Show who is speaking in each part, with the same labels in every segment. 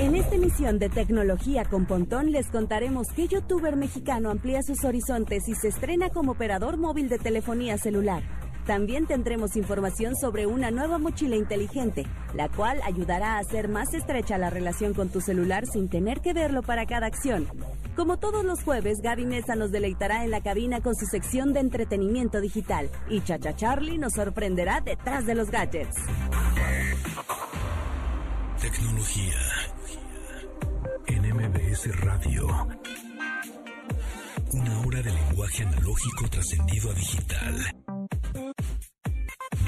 Speaker 1: En esta emisión de Tecnología con Pontón les contaremos qué youtuber mexicano amplía sus horizontes y se estrena como operador móvil de telefonía celular. También tendremos información sobre una nueva mochila inteligente, la cual ayudará a hacer más estrecha la relación con tu celular sin tener que verlo para cada acción. Como todos los jueves, Gaby Mesa nos deleitará en la cabina con su sección de entretenimiento digital y Chacha Charlie nos sorprenderá detrás de los gadgets.
Speaker 2: Tecnología. En MBS Radio. Una hora de lenguaje analógico trascendido a digital.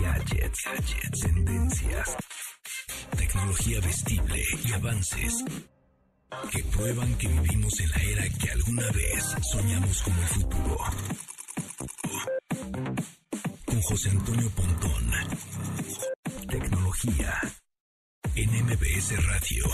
Speaker 2: Gadgets, gadgets, tendencias. Tecnología vestible y avances que prueban que vivimos en la era que alguna vez soñamos como futuro. Con José Antonio Pontón. Tecnología en MBS Radio.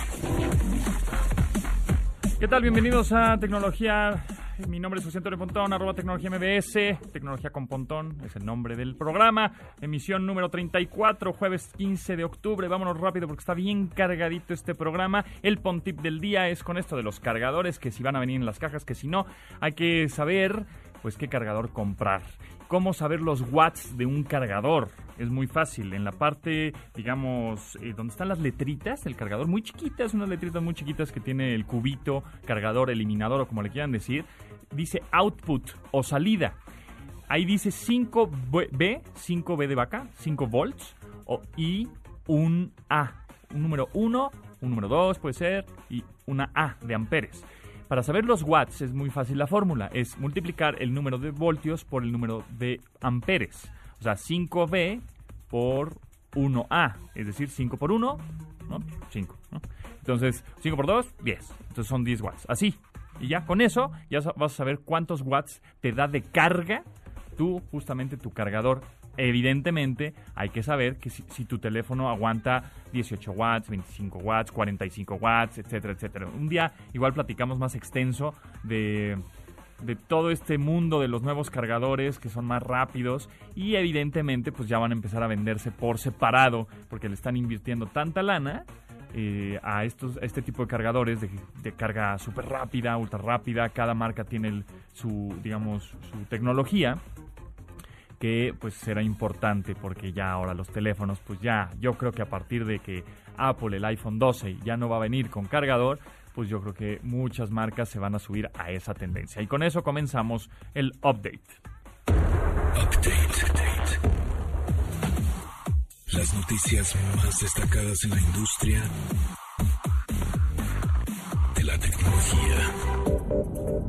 Speaker 3: ¿Qué tal? Bienvenidos a Tecnología. Mi nombre es José Antonio Pontón, arroba Tecnología MBS. Tecnología con Pontón es el nombre del programa. Emisión número 34, jueves 15 de octubre. Vámonos rápido porque está bien cargadito este programa. El Pontip del día es con esto de los cargadores, que si van a venir en las cajas, que si no, hay que saber pues qué cargador comprar. ¿Cómo saber los watts de un cargador? Es muy fácil. En la parte, digamos, eh, donde están las letritas del cargador, muy chiquitas, unas letritas muy chiquitas que tiene el cubito, cargador, eliminador o como le quieran decir, dice output o salida. Ahí dice 5B, 5B de vaca, 5 volts o, y un A. Un número 1, un número 2 puede ser y una A de amperes. Para saber los watts es muy fácil la fórmula, es multiplicar el número de voltios por el número de amperes. O sea, 5V por 1A, es decir, 5 por 1, ¿no? 5. ¿no? Entonces, 5 por 2, 10. Entonces son 10 watts. Así. Y ya con eso ya vas a saber cuántos watts te da de carga tú, justamente tu cargador evidentemente hay que saber que si, tu teléfono aguanta 18 watts, 25 watts, 45 watts, etcétera, etcétera. Un día igual platicamos más extenso de, de todo este mundo de los nuevos cargadores que son más rápidos y evidentemente pues ya van a empezar a venderse por separado porque le están invirtiendo tanta lana eh, a estos este tipo de cargadores de, carga súper rápida, ultra rápida. Cada marca tiene su, digamos, su tecnología que pues será importante porque ya ahora los teléfonos pues ya yo creo que a partir de que Apple el iPhone 12 ya no va a venir con cargador pues yo creo que muchas marcas se van a subir a esa tendencia y con eso comenzamos el update
Speaker 2: Update. Las noticias más destacadas en la industria de la tecnología.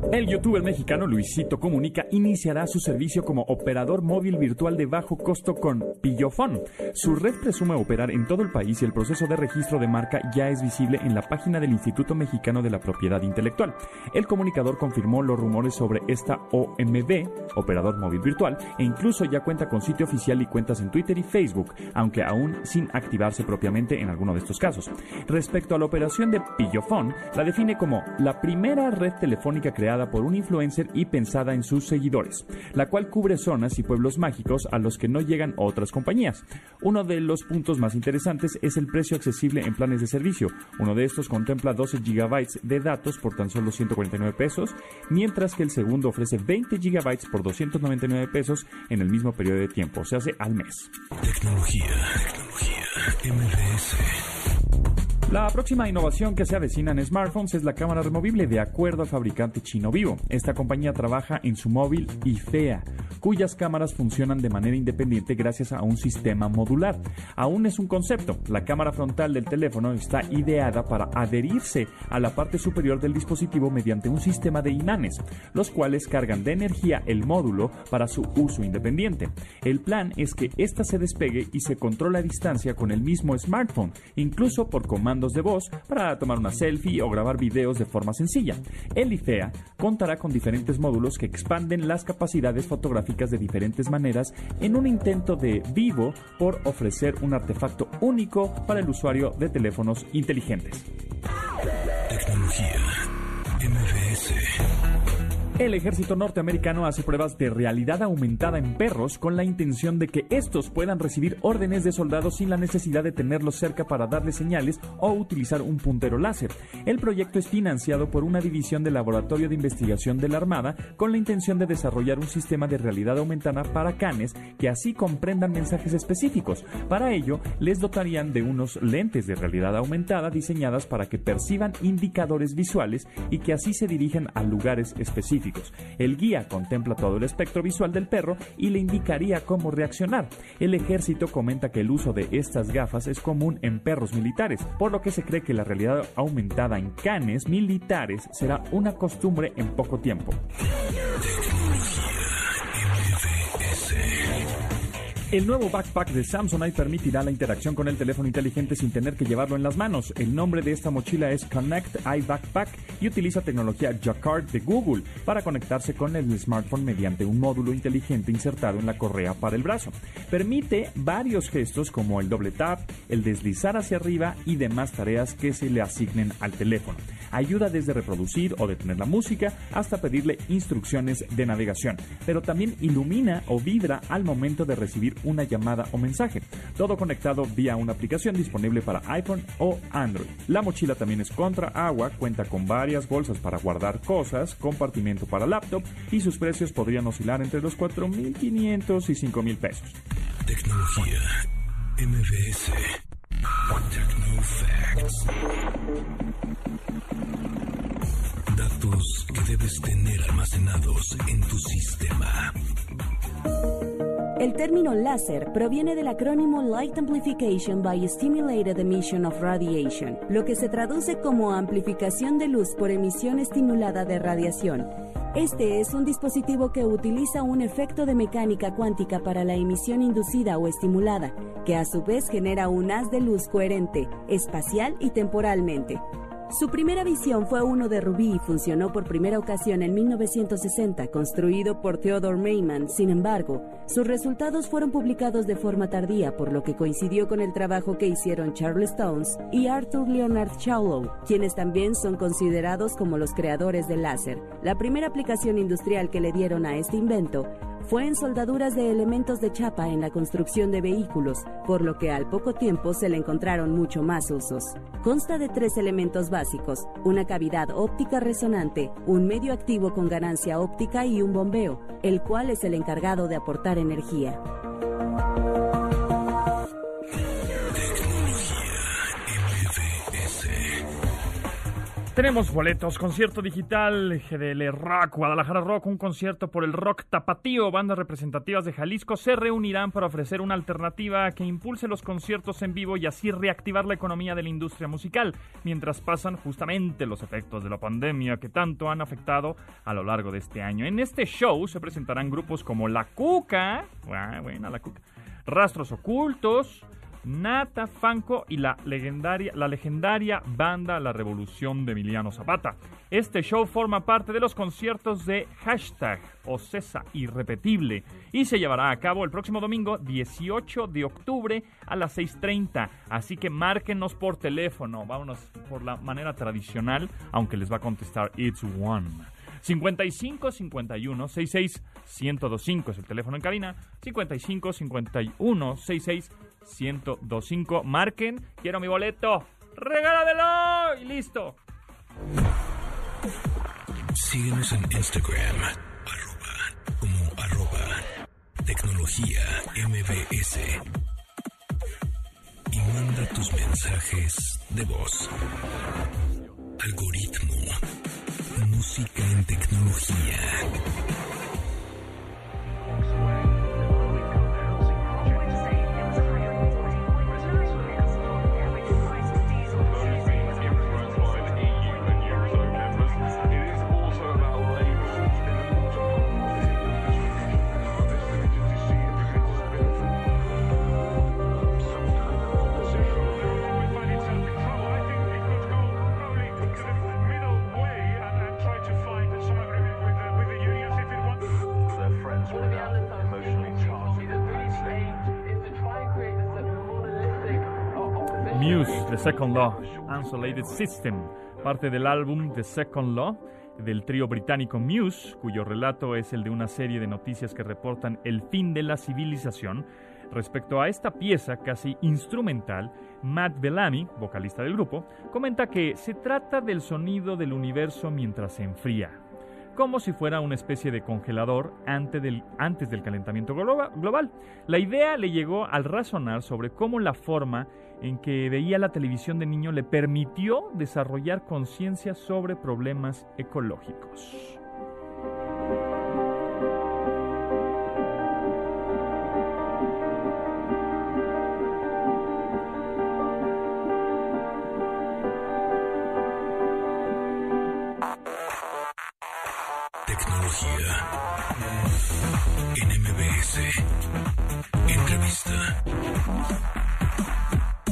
Speaker 3: El youtuber mexicano Luisito Comunica iniciará su servicio como operador móvil virtual de bajo costo con Pillofón. Su red presume operar en todo el país y el proceso de registro de marca ya es visible en la página del Instituto Mexicano de la Propiedad Intelectual. El comunicador confirmó los rumores sobre esta OMB, operador móvil virtual, e incluso ya cuenta con sitio oficial y cuentas en Twitter y Facebook, aunque aún sin activarse propiamente en alguno de estos casos. Respecto a la operación de Pillofón, la define como la primera red telefónica creada por un influencer y pensada en sus seguidores, la cual cubre zonas y pueblos mágicos a los que no llegan otras compañías. Uno de los puntos más interesantes es el precio accesible en planes de servicio. Uno de estos contempla 12 GB de datos por tan solo 149 pesos, mientras que el segundo ofrece 20 GB por 299 pesos en el mismo periodo de tiempo, se hace al mes.
Speaker 2: Tecnología. Tecnología. MBS.
Speaker 3: La próxima innovación que se avecina en smartphones es la cámara removible de acuerdo al fabricante chino Vivo. Esta compañía trabaja en su móvil IFEA, cuyas cámaras funcionan de manera independiente gracias a un sistema modular. Aún es un concepto. La cámara frontal del teléfono está ideada para adherirse a la parte superior del dispositivo mediante un sistema de imanes, los cuales cargan de energía el módulo para su uso independiente. El plan es que ésta se despegue y se controla a distancia con el mismo smartphone, incluso por comando de voz para tomar una selfie o grabar videos de forma sencilla. El IFEA contará con diferentes módulos que expanden las capacidades fotográficas de diferentes maneras en un intento de vivo por ofrecer un artefacto único para el usuario de teléfonos inteligentes. El ejército norteamericano hace pruebas de realidad aumentada en perros con la intención de que estos puedan recibir órdenes de soldados sin la necesidad de tenerlos cerca para darles señales o utilizar un puntero láser. El proyecto es financiado por una división del Laboratorio de Investigación de la Armada con la intención de desarrollar un sistema de realidad aumentada para canes que así comprendan mensajes específicos. Para ello, les dotarían de unos lentes de realidad aumentada diseñadas para que perciban indicadores visuales y que así se dirijan a lugares específicos. El guía contempla todo el espectro visual del perro y le indicaría cómo reaccionar. El ejército comenta que el uso de estas gafas es común en perros militares, por lo que se cree que la realidad aumentada en canes militares será una costumbre en poco tiempo. El nuevo backpack de Samsonite permitirá la interacción con el teléfono inteligente sin tener que llevarlo en las manos. El nombre de esta mochila es Connect iBackpack y utiliza tecnología Jacquard de Google para conectarse con el smartphone mediante un módulo inteligente insertado en la correa para el brazo. Permite varios gestos como el doble tap, el deslizar hacia arriba y demás tareas que se le asignen al teléfono. Ayuda desde reproducir o detener la música hasta pedirle instrucciones de navegación, pero también ilumina o vibra al momento de recibir una llamada o mensaje. Todo conectado vía una aplicación disponible para iPhone o Android. La mochila también es contra agua, cuenta con varias bolsas para guardar cosas, compartimento para laptop y sus precios podrían oscilar entre los 4.500 y 5.000 pesos.
Speaker 2: Tecnología MBS Tecnofacts Datos que debes tener almacenados en tu sistema.
Speaker 1: El término láser proviene del acrónimo Light Amplification by Stimulated Emission of Radiation, lo que se traduce como amplificación de luz por emisión estimulada de radiación. Este es un dispositivo que utiliza un efecto de mecánica cuántica para la emisión inducida o estimulada, que a su vez genera un haz de luz coherente, espacial y temporalmente. Su primera visión fue uno de rubí y funcionó por primera ocasión en 1960, construido por Theodore Mayman. Sin embargo, sus resultados fueron publicados de forma tardía, por lo que coincidió con el trabajo que hicieron Charles Stones y Arthur Leonard Chaulow, quienes también son considerados como los creadores del láser. La primera aplicación industrial que le dieron a este invento fue en soldaduras de elementos de chapa en la construcción de vehículos, por lo que al poco tiempo se le encontraron mucho más usos. Consta de tres elementos básicos, una cavidad óptica resonante, un medio activo con ganancia óptica y un bombeo, el cual es el encargado de aportar energía.
Speaker 3: Tenemos boletos, concierto digital GDL Rock, Guadalajara Rock, un concierto por el rock tapatío. Bandas representativas de Jalisco se reunirán para ofrecer una alternativa que impulse los conciertos en vivo y así reactivar la economía de la industria musical, mientras pasan justamente los efectos de la pandemia que tanto han afectado a lo largo de este año. En este show se presentarán grupos como La Cuca, ah, buena La Cuca, Rastros Ocultos, Nata Fanco y la legendaria, la legendaria banda La Revolución de Emiliano Zapata. Este show forma parte de los conciertos de hashtag Ocesa Irrepetible y se llevará a cabo el próximo domingo 18 de octubre a las 6.30. Así que márquenos por teléfono, vámonos por la manera tradicional, aunque les va a contestar It's One. 55 51 66 1025 es el teléfono en cabina. 55 51 66 1025. Marquen, quiero mi boleto. Regálamelo y listo.
Speaker 2: Síguenos en Instagram, arroba, como arroba, tecnología MBS. Y manda tus mensajes de voz. Algoritmo. Música en tecnología.
Speaker 3: The Second Law, Unsolated System, parte del álbum The Second Law del trío británico Muse, cuyo relato es el de una serie de noticias que reportan el fin de la civilización. Respecto a esta pieza casi instrumental, Matt Bellamy, vocalista del grupo, comenta que se trata del sonido del universo mientras se enfría, como si fuera una especie de congelador antes del, antes del calentamiento global. La idea le llegó al razonar sobre cómo la forma en que veía la televisión de niño le permitió desarrollar conciencia sobre problemas ecológicos.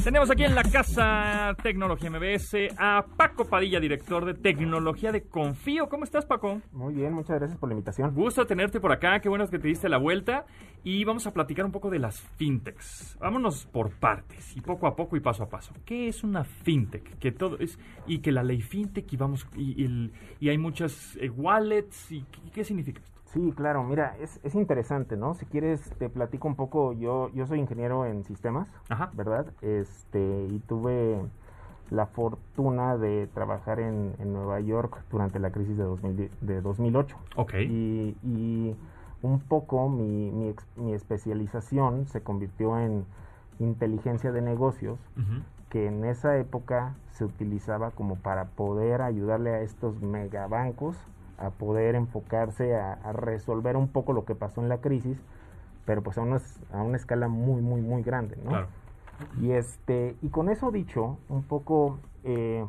Speaker 3: Tenemos aquí en la casa Tecnología MBS a Paco Padilla, director de tecnología de Confío. ¿Cómo estás, Paco?
Speaker 4: Muy bien, muchas gracias por la invitación.
Speaker 3: Gusto tenerte por acá, qué bueno que te diste la vuelta. Y vamos a platicar un poco de las fintechs. Vámonos por partes y poco a poco y paso a paso. ¿Qué es una fintech? Que todo es y que la ley fintech y vamos y, y, hay muchas eh, wallets y ¿qué significa esto?
Speaker 4: Sí, claro, mira, es, es interesante, ¿no? Si quieres, te platico un poco, yo, yo soy ingeniero en sistemas, ¿verdad? Este, y tuve la fortuna de trabajar en, en Nueva York durante la crisis de, 2000, de 2008.
Speaker 3: Ok.
Speaker 4: Y, y un poco mi, mi, mi, especialización se convirtió en inteligencia de negocios, que en esa época se utilizaba como para poder ayudarle a estos megabancos a poder enfocarse a, resolver un poco lo que pasó en la crisis, pero pues a una, a una escala muy, muy, muy grande, ¿no? Y, este, y con eso dicho, un poco eh,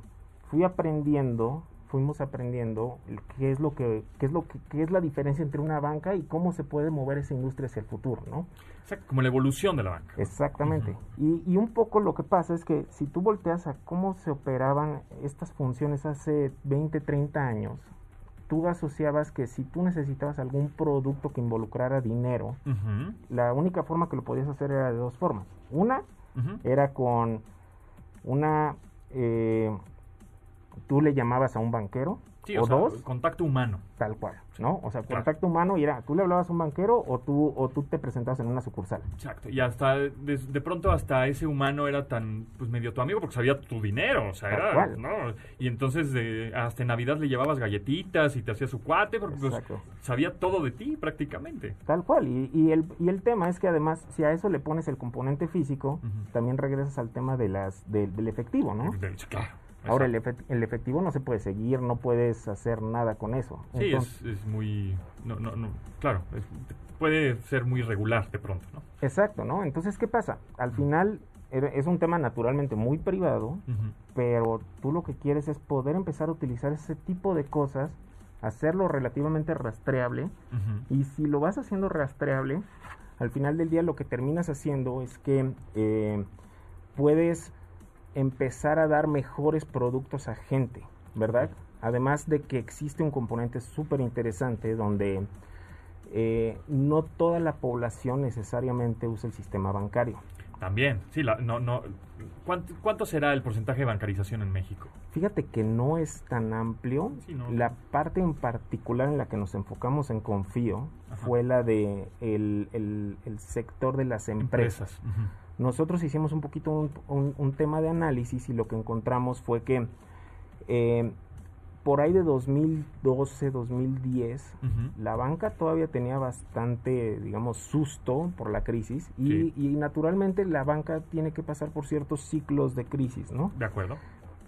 Speaker 4: fui aprendiendo, fuimos aprendiendo qué es lo que, qué es lo que, qué es la diferencia entre una banca y cómo se puede mover esa industria hacia el futuro, ¿no?
Speaker 3: como la evolución de la banca.
Speaker 4: Exactamente. y, y, un poco lo que pasa es que si tú volteas a cómo se operaban estas funciones hace 20, 30 años, tú asociabas que si tú necesitabas algún producto que involucrara dinero, la única forma que lo podías hacer era de dos formas. Una era con una, eh, tú le llamabas a un banquero, o, dos,
Speaker 3: contacto humano.
Speaker 4: Tal cual, ¿no? O sea, contacto humano y era, tú le hablabas a un banquero o tú, o tú te presentabas en una sucursal.
Speaker 3: Exacto, y hasta, de, pronto hasta ese humano era tan, pues medio tu amigo porque sabía tu dinero, o sea, era, ¿no? Y entonces de, hasta en Navidad le llevabas galletitas y te hacía su cuate porque pues, sabía todo de ti prácticamente.
Speaker 4: Tal cual, y, y, el, y el tema es que además, si a eso le pones el componente físico, también regresas al tema de las, del efectivo, ¿no?
Speaker 3: claro.
Speaker 4: Ahora, el, efectivo no se puede seguir, no puedes hacer nada con eso.
Speaker 3: Sí, es, muy... No, no, no, claro, puede ser muy regular de pronto, ¿no?
Speaker 4: Exacto, ¿no? Entonces, ¿qué pasa? Al final es un tema naturalmente muy privado, pero tú lo que quieres es poder empezar a utilizar ese tipo de cosas, hacerlo relativamente rastreable, y si lo vas haciendo rastreable, al final del día lo que terminas haciendo es que eh, puedes empezar a dar mejores productos a gente, ¿verdad? Además de que existe un componente súper interesante donde eh, no toda la población necesariamente usa el sistema bancario.
Speaker 3: También, sí, no, no, ¿cuánto, será el porcentaje de bancarización en México?
Speaker 4: Fíjate que no es tan amplio. La parte en particular en la que nos enfocamos en Confío fue la de el, el, sector de las empresas. Nosotros hicimos un poquito un, tema de análisis y lo que encontramos fue que eh, por ahí de 2012, 2010, la banca todavía tenía bastante, digamos, susto por la crisis y, y, naturalmente la banca tiene que pasar por ciertos ciclos de crisis, ¿no?
Speaker 3: De acuerdo.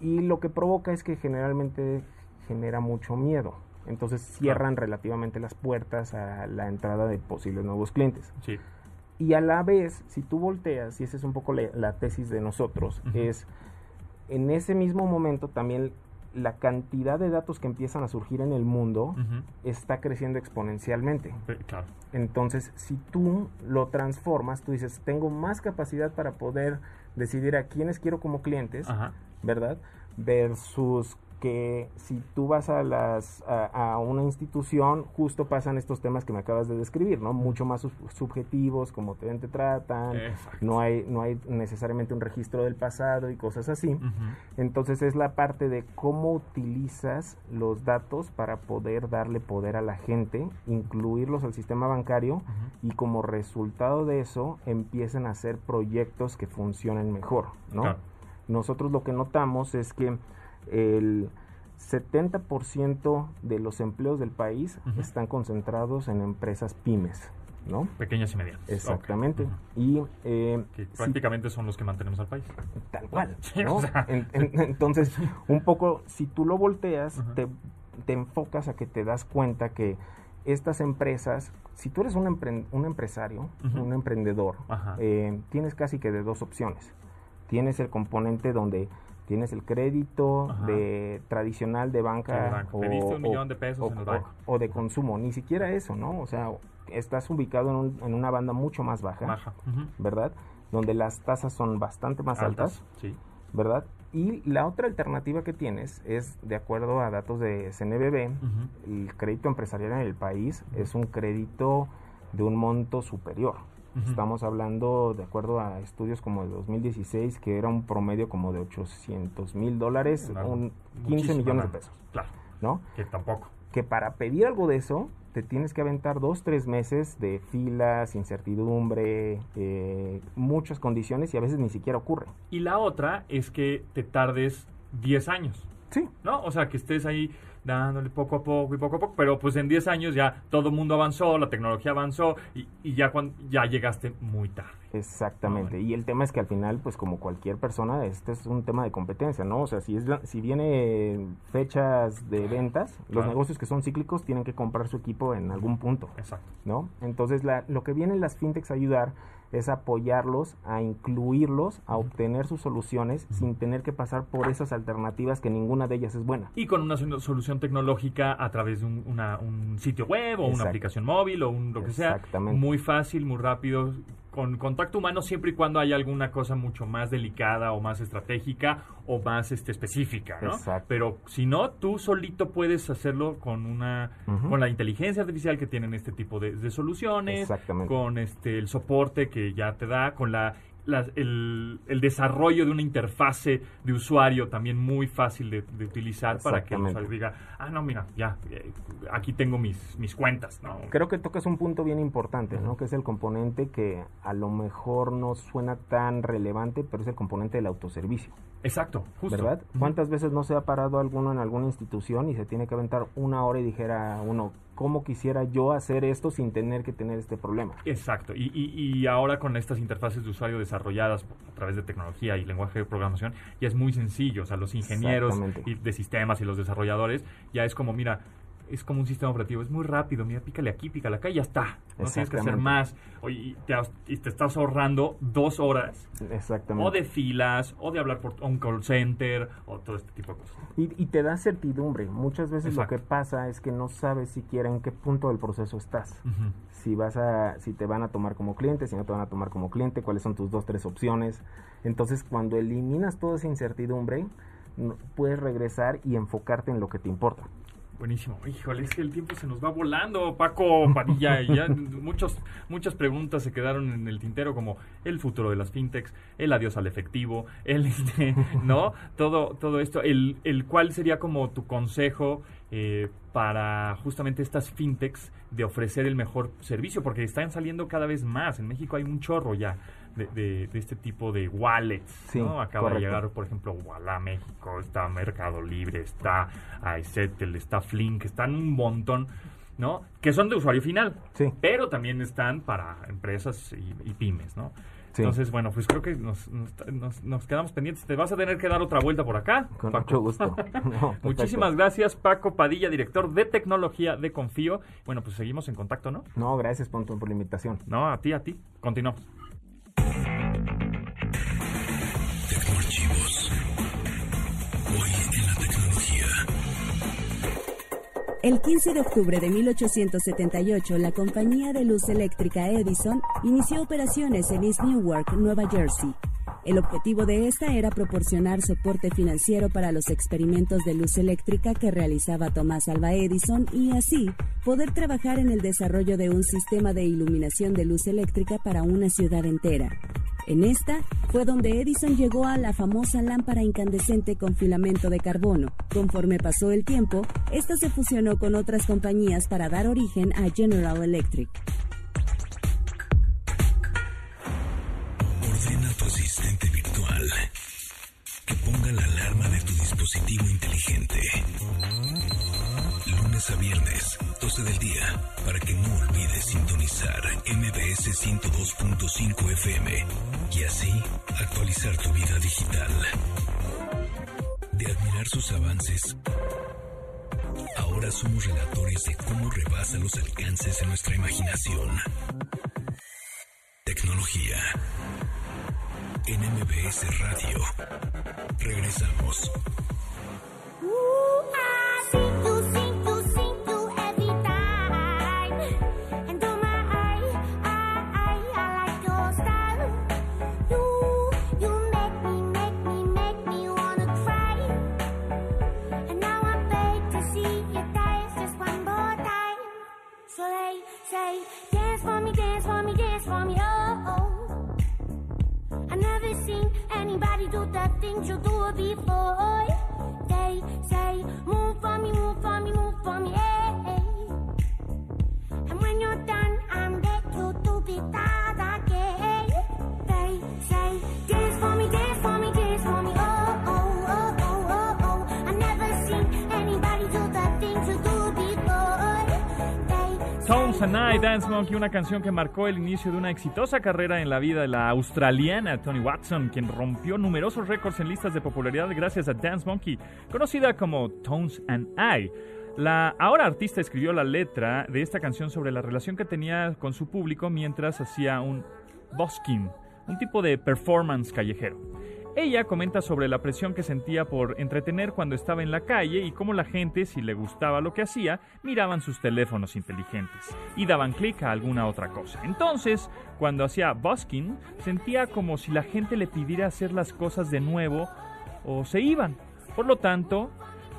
Speaker 4: Y lo que provoca es que generalmente genera mucho miedo. Entonces cierran relativamente las puertas a la entrada de posibles nuevos clientes.
Speaker 3: Sí.
Speaker 4: Y a la vez, si tú volteas, y esa es un poco la, tesis de nosotros, es en ese mismo momento también la cantidad de datos que empiezan a surgir en el mundo está creciendo exponencialmente.
Speaker 3: Claro.
Speaker 4: Entonces, si tú lo transformas, tú dices, tengo más capacidad para poder decidir a quiénes quiero como clientes, ¿verdad? Versus que si tú vas a las a, una institución justo pasan estos temas que me acabas de describir no mucho más subjetivos como te, te tratan no hay no hay necesariamente un registro del pasado y cosas así. Entonces es la parte de cómo utilizas los datos para poder darle poder a la gente incluirlos al sistema bancario y como resultado de eso empiecen a hacer proyectos que funcionen mejor no nosotros lo que notamos es que el 70% de los empleos del país están concentrados en empresas pymes. ¿no?
Speaker 3: Pequeñas y medianas.
Speaker 4: Exactamente. Y
Speaker 3: eh, prácticamente son los que mantenemos al país.
Speaker 4: Tal cual. entonces, un poco, si tú lo volteas, te, enfocas a que te das cuenta que estas empresas, si tú eres un, un empresario, un emprendedor, eh, tienes casi que de dos opciones. Tienes el componente donde tienes el crédito de tradicional de banca
Speaker 3: o, un millón de pesos
Speaker 4: o, de consumo, ni siquiera eso, ¿no? O sea, estás ubicado en, en una banda mucho más baja, ¿verdad? Donde las tasas son bastante más altas, sí. ¿verdad? Y la otra alternativa que tienes es, de acuerdo a datos de CNBB, el crédito empresarial en el país es un crédito de un monto superior. Estamos hablando, de acuerdo a estudios como de 2016, que era un promedio como de 800 mil dólares, un 15 millones de pesos.
Speaker 3: Claro. ¿No? Que tampoco.
Speaker 4: Que para pedir algo de eso, te tienes que aventar dos, tres meses de filas, incertidumbre, eh, muchas condiciones y a veces ni siquiera ocurre.
Speaker 3: Y la otra es que te tardes 10 años.
Speaker 4: Sí.
Speaker 3: ¿No? O sea, que estés ahí dándole poco a poco y poco a poco, pero pues en 10 años ya todo el mundo avanzó, la tecnología avanzó y, y ya, cuando, ya llegaste muy tarde.
Speaker 4: Exactamente, y el tema es que al final, pues como cualquier persona, este es un tema de competencia, ¿no? O sea, si, es, si viene fechas de ventas, los negocios que son cíclicos tienen que comprar su equipo en algún punto,
Speaker 3: Exacto.
Speaker 4: ¿no? Entonces, la, lo que vienen las fintechs a ayudar es apoyarlos, a incluirlos, a obtener sus soluciones sin tener que pasar por esas alternativas que ninguna de ellas es buena.
Speaker 3: Y con una solución tecnológica a través de un, un sitio web o una aplicación móvil o un, lo que sea. Muy fácil, muy rápido, con contacto humano siempre y cuando haya alguna cosa mucho más delicada o más estratégica o más este, específica, ¿no? Pero si no, tú solito puedes hacerlo con una con la inteligencia artificial que tienen este tipo de, de soluciones, con este el soporte que ya te da, con la el, desarrollo de una interfase de usuario también muy fácil de, utilizar para que el usuario diga, ah, no, mira, ya, eh, aquí tengo mis, mis cuentas. ¿no?
Speaker 4: Creo que tocas un punto bien importante, ¿no? que es el componente que a lo mejor no suena tan relevante, pero es el componente del autoservicio.
Speaker 3: Exacto, justo.
Speaker 4: ¿Verdad? ¿Cuántas veces no se ha parado alguno en alguna institución y se tiene que aventar una hora y dijera uno, ¿cómo quisiera yo hacer esto sin tener que tener este problema?
Speaker 3: Exacto, y, y, ahora con estas interfaces de usuario desarrolladas a través de tecnología y lenguaje de programación, ya es muy sencillo, o sea, los ingenieros de sistemas y los desarrolladores, ya es como, mira, es como un sistema operativo, es muy rápido, mira, pícale aquí, pícale acá y ya está. No tienes que hacer más. y, te, y te estás ahorrando dos horas.
Speaker 4: Exactamente.
Speaker 3: O de filas, o de hablar por un call center, o todo este tipo de cosas.
Speaker 4: Y, te da certidumbre. Muchas veces lo que pasa es que no sabes siquiera en qué punto del proceso estás. Si vas a, si te van a tomar como cliente, si no te van a tomar como cliente, cuáles son tus dos, tres opciones. Entonces, cuando eliminas toda esa incertidumbre, puedes regresar y enfocarte en lo que te importa.
Speaker 3: Buenísimo. Híjole, es que el tiempo se nos va volando, Paco Padilla. ya muchos, muchas preguntas se quedaron en el tintero, como el futuro de las fintechs, el adiós al efectivo, el este, ¿no? Todo, todo esto. El, el cuál sería como tu consejo eh, para justamente estas fintechs de ofrecer el mejor servicio, porque están saliendo cada vez más. En México hay un chorro ya de, este tipo de wallets. ¿no? Acaba de llegar, por ejemplo, Walla México, está Mercado Libre, está Aisetel, está Flink, están un montón. ¿no? Que son de usuario final, pero también están para empresas y, pymes, ¿no? Entonces, bueno, pues creo que nos, nos, quedamos pendientes. Te vas a tener que dar otra vuelta por acá.
Speaker 4: Con mucho gusto.
Speaker 3: Muchísimas gracias, Paco Padilla, director de tecnología de Confío. Bueno, pues seguimos en contacto, ¿no?
Speaker 4: No, gracias, por la invitación.
Speaker 3: No, a ti, a ti. Continuamos.
Speaker 1: El 15 de octubre de 1878, la compañía de luz eléctrica Edison inició operaciones en East Newark, Nueva Jersey. El objetivo de esta era proporcionar soporte financiero para los experimentos de luz eléctrica que realizaba Tomás Alva Edison y así poder trabajar en el desarrollo de un sistema de iluminación de luz eléctrica para una ciudad entera. En esta fue donde Edison llegó a la famosa lámpara incandescente con filamento de carbono. Conforme pasó el tiempo, esta se fusionó con otras compañías para dar origen a General Electric.
Speaker 2: Ordena a tu asistente virtual que ponga la alarma de tu dispositivo inteligente. Lunes a viernes, 12 del día, para que no olvides sintonizar MBS 102.5 FM y así actualizar tu vida digital. De admirar sus avances, ahora somos relatores de cómo rebasa los alcances de nuestra imaginación. Tecnología. En MBS Radio. Regresamos.
Speaker 5: Dance
Speaker 3: Monkey, una canción que marcó el inicio de una exitosa carrera en la vida de la australiana Tony Watson, quien rompió numerosos récords en listas de popularidad gracias a Dance Monkey, conocida como Tones and I. La ahora artista escribió la letra de esta canción sobre la relación que tenía con su público mientras hacía un busking, un tipo de performance callejero. Ella comenta sobre la presión que sentía por entretener cuando estaba en la calle y cómo la gente, si le gustaba lo que hacía, miraban sus teléfonos inteligentes y daban clic a alguna otra cosa. Entonces, cuando hacía busking, sentía como si la gente le pidiera hacer las cosas de nuevo o se iban. Por lo tanto,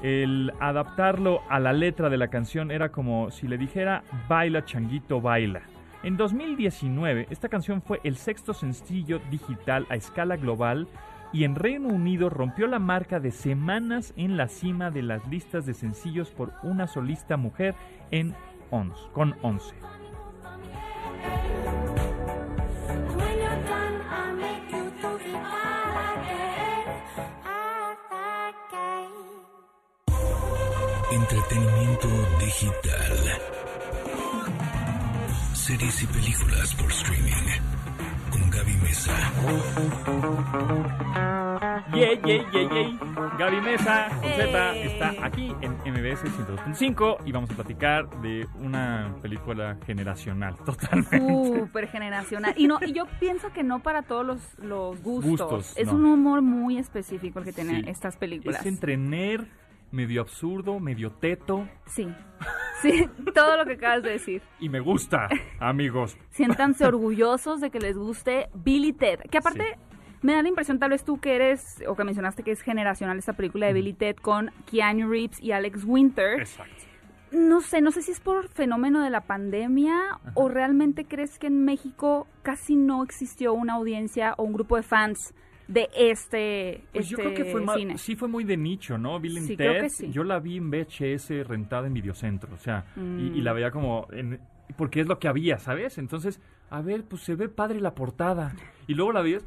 Speaker 3: el adaptarlo a la letra de la canción era como si le dijera baila changuito baila. En 2019, esta canción fue el sexto sencillo digital a escala global y en Reino Unido rompió la marca de semanas en la cima de las listas de sencillos por una solista mujer en 11, con 11.
Speaker 5: And when you're done, I'll make you do it all again, all again.
Speaker 2: Entretenimiento digital. Series y películas por streaming. Gaby Mesa.
Speaker 3: Yay, yay, yay, yay. Gaby Mesa, con Z, está aquí en MBS 102.5 y vamos a platicar de una película generacional, totalmente.
Speaker 6: Súper generacional. Y no, y yo pienso que no para todos los, los gustos.
Speaker 3: Gustos,
Speaker 6: es
Speaker 3: no.
Speaker 6: un humor muy específico el que tienen
Speaker 3: Sí.
Speaker 6: estas películas.
Speaker 3: Es entre nerd, medio absurdo, medio teto
Speaker 6: Sí. Sí, todo lo que acabas de decir.
Speaker 3: y me gusta, amigos.
Speaker 6: Siéntanse orgullosos de que les guste Billy Ted. Que aparte, me da la impresión, tal vez tú que eres, o que mencionaste que es generacional esta película de Billy Ted con Keanu Reeves y Alex Winter.
Speaker 3: Exacto.
Speaker 6: No sé, no sé si es por fenómeno de la pandemia o realmente crees que en México casi no existió una audiencia o un grupo de fans de este,
Speaker 3: Pues yo
Speaker 6: este
Speaker 3: creo que fue más,
Speaker 6: cine.
Speaker 3: sí fue muy de nicho, ¿no? Bill and
Speaker 6: Sí,
Speaker 3: Ted,
Speaker 6: creo que sí.
Speaker 3: yo la vi en VHS rentada en Videocentro, o sea, y,
Speaker 6: Mm.
Speaker 3: y la veía como, en- porque es lo que había, ¿sabes? Entonces, a ver, pues se ve padre la portada, y luego la ves,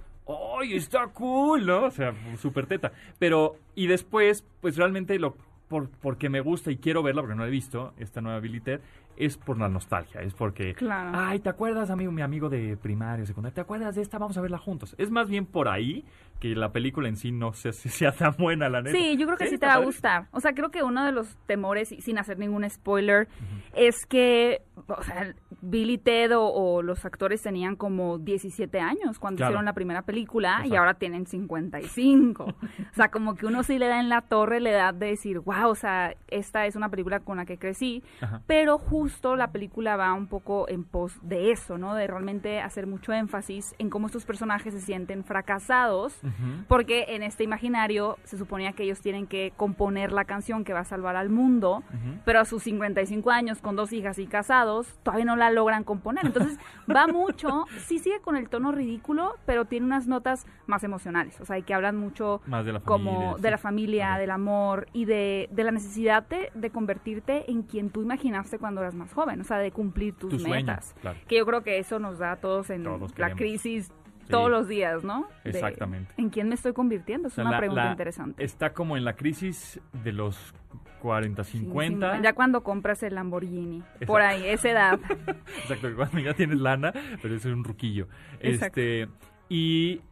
Speaker 3: ¡ay, está cool! ¿no? O sea, súper teta. Pero, y después, pues realmente lo, por, porque me gusta y quiero verla, porque no la he visto, esta nueva Billy Ted, es por la nostalgia, es porque,
Speaker 6: Claro.
Speaker 3: ay, ¿te acuerdas, amigo, mi amigo de primaria, secundaria? ¿Te acuerdas de esta? Vamos a verla juntos. Es más bien por ahí que la película en sí no sea tan buena, la neta.
Speaker 6: Sí, yo creo que sí, te va a gustar. O sea, creo que uno de los temores, y sin hacer ningún spoiler, es que, o sea, Billy Ted o, o los actores tenían como 17 años cuando
Speaker 3: Claro.
Speaker 6: hicieron la primera película y ahora tienen 55. o sea, como que uno sí le da en la torre la edad de decir, wow, o sea, esta es una película con la que crecí,
Speaker 3: Ajá.
Speaker 6: pero justo la película va un poco en pos de eso, ¿no? De realmente hacer mucho énfasis en cómo estos personajes se sienten fracasados,
Speaker 3: Ujú.
Speaker 6: porque en este imaginario se suponía que ellos tienen que componer la canción que va a salvar al mundo,
Speaker 3: Ujú.
Speaker 6: pero a sus 55 años, con dos hijas y casados, todavía no la logran componer. Entonces va mucho, sí sigue con el tono ridículo, pero tiene unas notas más emocionales, o sea, que hablan mucho
Speaker 3: Más de la
Speaker 6: como
Speaker 3: familia,
Speaker 6: de
Speaker 3: sí.
Speaker 6: la familia, del amor y de, de la necesidad de, de convertirte en quien tú imaginaste cuando eras más joven, o sea, de cumplir tus
Speaker 3: Tu sueño,
Speaker 6: metas.
Speaker 3: claro.
Speaker 6: Que yo creo que eso nos da a todos en
Speaker 3: Todos
Speaker 6: la crisis todos los días, ¿no? De
Speaker 3: Exactamente.
Speaker 6: ¿En quién me estoy convirtiendo? Es
Speaker 3: O sea,
Speaker 6: una
Speaker 3: la-
Speaker 6: pregunta
Speaker 3: la-
Speaker 6: interesante.
Speaker 3: Está como en la crisis de los 40,
Speaker 6: Sí,
Speaker 3: 50.
Speaker 6: sí, Ya cuando compras el Lamborghini,
Speaker 3: Exacto.
Speaker 6: por ahí, esa edad.
Speaker 3: Exacto, cuando ya tienes lana, pero es un ruquillo.
Speaker 6: Exacto.
Speaker 3: Este, y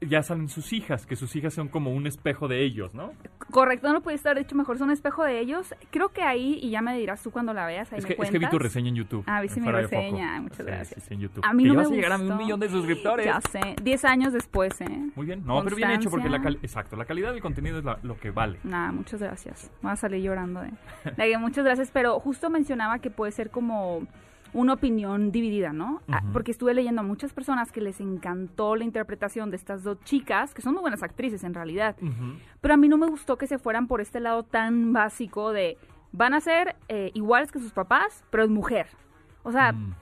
Speaker 3: ya salen sus hijas, que sus hijas son como un espejo de ellos, ¿no?
Speaker 6: Correcto, no lo pudiste haber dicho mejor, son espejo de ellos. Creo que ahí, y ya me dirás tú cuando la veas, ahí
Speaker 3: Es
Speaker 6: me
Speaker 3: que, es que vi tu reseña en YouTube.
Speaker 6: Ah,
Speaker 3: en
Speaker 6: viste mi reseña, muchas
Speaker 3: Sí,
Speaker 6: gracias.
Speaker 3: sí, en YouTube.
Speaker 6: A mí
Speaker 3: Que
Speaker 6: no me
Speaker 3: a llegar a un
Speaker 6: gustó.
Speaker 3: millón de suscriptores.
Speaker 6: Ya sé, 10 años después, ¿eh?
Speaker 3: Muy bien, no, pero bien hecho porque la cal- exacto, la calidad del contenido es la- lo que vale.
Speaker 6: Nada, muchas gracias. Voy a salir llorando que muchas gracias, pero justo mencionaba que puede ser como una opinión dividida, ¿no? Ah. Porque estuve leyendo a muchas personas que les encantó la interpretación de estas dos chicas, que son muy buenas actrices en realidad, pero a mí no me gustó que se fueran por este lado tan básico de van a ser eh, iguales que sus papás, pero es mujer. O sea,
Speaker 3: Mm.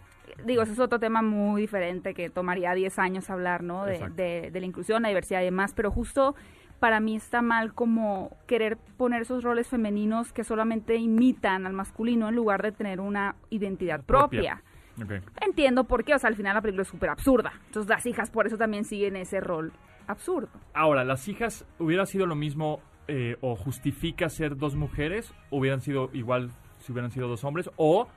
Speaker 6: digo, eso es otro tema muy diferente que tomaría 10 años hablar, ¿no? De, de- de la inclusión, la diversidad y demás, pero justo para mí está mal como querer poner esos roles femeninos que solamente imitan al masculino en lugar de tener una identidad propia. Entiendo por qué, o sea, al final la película es súper absurda. Entonces las hijas por eso también siguen ese rol absurdo.
Speaker 3: Ahora, ¿las hijas hubiera sido lo mismo eh, o justifica ser dos mujeres? ¿O hubieran sido igual si hubieran sido dos hombres? ¿O,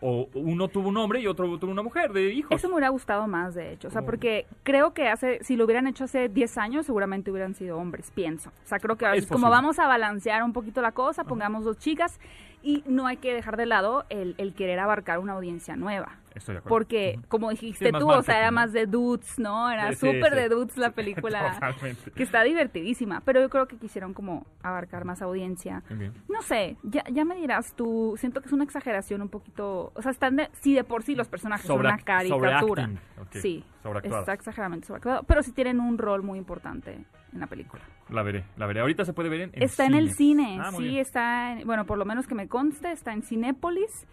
Speaker 3: o uno tuvo un hombre y otro tuvo una mujer de hijos?
Speaker 6: Eso me hubiera gustado más, de hecho. O sea,
Speaker 3: Oh.
Speaker 6: porque creo que hace, si lo hubieran hecho hace 10 años, seguramente hubieran sido hombres, pienso. O sea, creo que como vamos a balancear un poquito la cosa, pongamos dos chicas y no hay que dejar de lado el, el querer abarcar una audiencia nueva.
Speaker 3: Estoy de acuerdo.
Speaker 6: Porque, como
Speaker 3: Sí,
Speaker 6: dijiste
Speaker 3: más
Speaker 6: tú, o sea, era más de dudes, ¿no? Era
Speaker 3: Sí, sí,
Speaker 6: súper
Speaker 3: sí.
Speaker 6: de dudes la película.
Speaker 3: Totalmente.
Speaker 6: que está divertidísima, pero yo creo que quisieron como abarcar más audiencia. No sé, ya, ya me dirás tú, siento que es una exageración un poquito, o sea, están de, si de por sí los personajes son una caricatura. Sí, está exageradamente sobreactuado, pero sí tienen un rol muy importante en la película.
Speaker 3: La veré, la veré. Ahorita se puede ver en, en
Speaker 6: está en el cine,
Speaker 3: Ah,
Speaker 6: sí, está, en- bueno, por lo menos que me conste, está en Cinépolis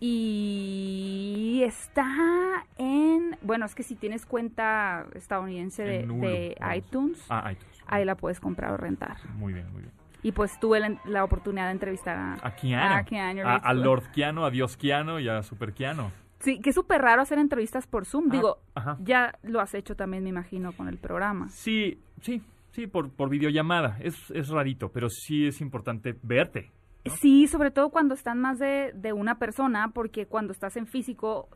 Speaker 6: y está en, bueno, es que si tienes cuenta estadounidense de,
Speaker 3: En Hulu,
Speaker 6: de
Speaker 3: vamos.
Speaker 6: iTunes,
Speaker 3: Ah, iTunes.
Speaker 6: ahí la puedes comprar o rentar.
Speaker 3: Muy bien, muy bien.
Speaker 6: Y pues tuve la, la oportunidad de entrevistar a,
Speaker 3: A Keanu.
Speaker 6: a Keanu
Speaker 3: A,
Speaker 6: Reeves.
Speaker 3: a Lord Keanu, a Dios Keanu y a Super Keanu.
Speaker 6: Sí, que es súper raro hacer entrevistas por Zoom.
Speaker 3: Ah,
Speaker 6: Digo,
Speaker 3: ajá.
Speaker 6: ya lo has hecho también, me imagino, con el programa.
Speaker 3: Sí, sí, sí, por, por videollamada. Es, es rarito, pero sí es importante verte.
Speaker 6: Sí, sobre todo cuando están más de, de una persona, porque cuando estás en físico,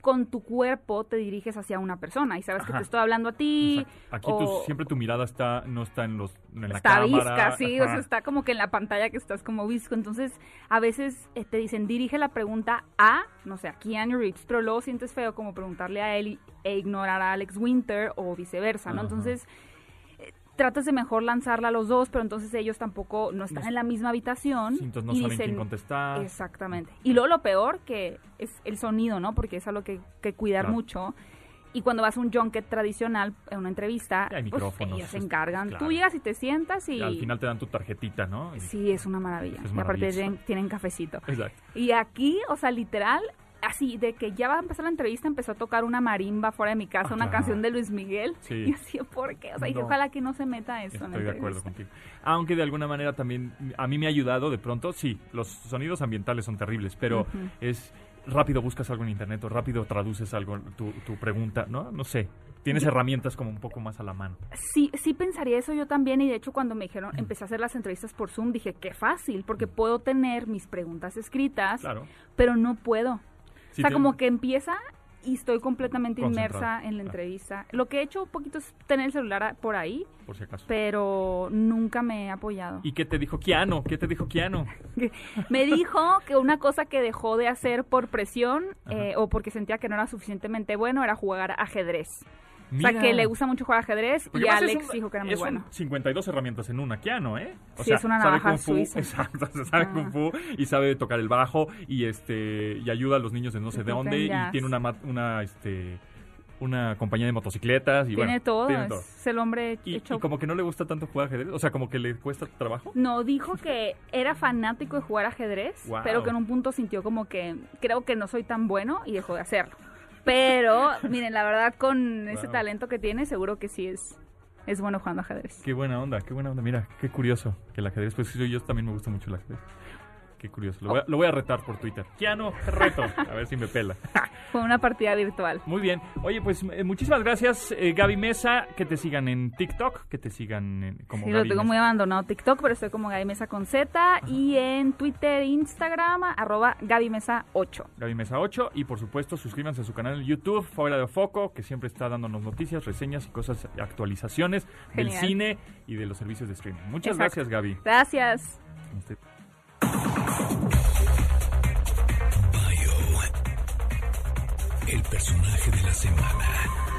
Speaker 6: con tu cuerpo te diriges hacia una persona y sabes que te estoy hablando a ti.
Speaker 3: Exacto. Aquí tu-
Speaker 6: o
Speaker 3: siempre tu mirada está no está en los en la
Speaker 6: está
Speaker 3: cámara.
Speaker 6: visca, sí, o sea, está como que en la pantalla que estás como visco. Entonces, a veces eh, te dicen, dirige la pregunta a, no sé, a Keanu Reeves, pero luego sientes feo como preguntarle a él y- e ignorar a Alex Winter o viceversa, ¿no?
Speaker 3: Ajá.
Speaker 6: Entonces, tratas de mejor lanzarla a los dos, pero entonces ellos tampoco no están en la misma habitación.
Speaker 3: Sí, entonces no
Speaker 6: y
Speaker 3: saben
Speaker 6: dicen,
Speaker 3: quién contestar.
Speaker 6: Exactamente. Y luego lo peor que es el sonido, ¿no? Porque es algo que, que cuidar
Speaker 3: Claro.
Speaker 6: mucho. Y cuando vas a un junket tradicional, en una entrevista,
Speaker 3: hay
Speaker 6: pues, ellos se encargan.
Speaker 3: claro.
Speaker 6: Tú llegas y te sientas y...
Speaker 3: Y al final te dan tu tarjetita, ¿no? Y-
Speaker 6: Sí, es una maravilla.
Speaker 3: Es
Speaker 6: y aparte tienen, tienen cafecito.
Speaker 3: Exacto.
Speaker 6: Y aquí, o sea, literal, así, de que ya va a empezar la entrevista, empezó a tocar una marimba fuera de mi casa,
Speaker 3: Ah,
Speaker 6: una
Speaker 3: claro.
Speaker 6: canción de Luis Miguel.
Speaker 3: Sí.
Speaker 6: Y así, ¿por qué? O sea, y
Speaker 3: No.
Speaker 6: ojalá que no se meta eso en la
Speaker 3: Estoy de acuerdo contigo. Aunque de alguna manera también a mí me ha ayudado de pronto, sí, los sonidos ambientales son terribles, pero es rápido buscas algo en internet o rápido traduces algo, tu, tu pregunta, ¿no? No sé. Tienes herramientas como un poco más a la mano.
Speaker 6: Sí, sí pensaría eso yo también y de hecho cuando me dijeron, empecé a hacer las entrevistas por Zoom, dije, qué fácil, porque puedo tener mis preguntas escritas,
Speaker 3: Claro.
Speaker 6: pero no puedo.
Speaker 3: Sí,
Speaker 6: o sea,
Speaker 3: te-
Speaker 6: como que empieza y estoy completamente inmersa en la
Speaker 3: Ah.
Speaker 6: entrevista. Lo que he hecho un poquito es tener el celular por ahí,
Speaker 3: Por si acaso.
Speaker 6: pero nunca me he apoyado.
Speaker 3: ¿Y qué te dijo Keanu? ¿Qué te dijo Keanu?
Speaker 6: Me dijo que una cosa que dejó de hacer por presión eh, o porque sentía que no era suficientemente bueno era jugar ajedrez. O sea, que le gusta mucho jugar ajedrez
Speaker 3: Porque
Speaker 6: y Alex
Speaker 3: un-
Speaker 6: dijo que era muy
Speaker 3: es un
Speaker 6: bueno.
Speaker 3: 52 herramientas en una, Keanu, ¿eh?
Speaker 6: Sí, es una
Speaker 3: sabe Kung Fu,
Speaker 6: suiza.
Speaker 3: Exacto, se sabe
Speaker 6: Ah.
Speaker 3: Kung Fu y sabe tocar el bajo y este y ayuda a los niños de no sé de dónde y tiene una una este una compañía de motocicletas y
Speaker 6: tiene,
Speaker 3: bueno,
Speaker 6: todo,
Speaker 3: tiene todo.
Speaker 6: es el hombre
Speaker 3: Y,
Speaker 6: hecho...
Speaker 3: y como que no le gusta tanto jugar ajedrez, o sea, como que le cuesta trabajo.
Speaker 6: No, dijo que era fanático de jugar ajedrez,
Speaker 3: Wow.
Speaker 6: pero que en un punto sintió como que creo que no soy tan bueno y dejó de hacerlo. Pero, miren, la verdad, con ese talento que tiene, seguro que sí es, es bueno jugando ajedrez.
Speaker 3: Qué buena onda, qué buena onda. Mira, qué curioso que el ajedrez, pues yo, yo también me gusta mucho el ajedrez. Qué curioso. Lo voy, a, lo voy a retar por Twitter. Keanu, reto. A ver si me pela.
Speaker 6: Fue una partida virtual.
Speaker 3: Muy bien. Oye, pues eh, muchísimas gracias, eh, Gaby Mesa. Que te sigan en TikTok, que te sigan en, como
Speaker 6: Sí, lo
Speaker 3: Gaby
Speaker 6: tengo
Speaker 3: Mesa.
Speaker 6: muy abandonado TikTok, pero estoy como Gaby Mesa con Z y en Twitter e Instagram, arroba Gaby Mesa 8.
Speaker 3: Gaby Mesa 8 y por supuesto suscríbanse a su canal en YouTube, Fuera de Foco, que siempre está dándonos noticias, reseñas y cosas, actualizaciones del cine y de los servicios de streaming. Muchas
Speaker 6: Exacto.
Speaker 3: gracias, Gaby.
Speaker 6: Gracias.
Speaker 3: Este-
Speaker 2: El personaje de la semana.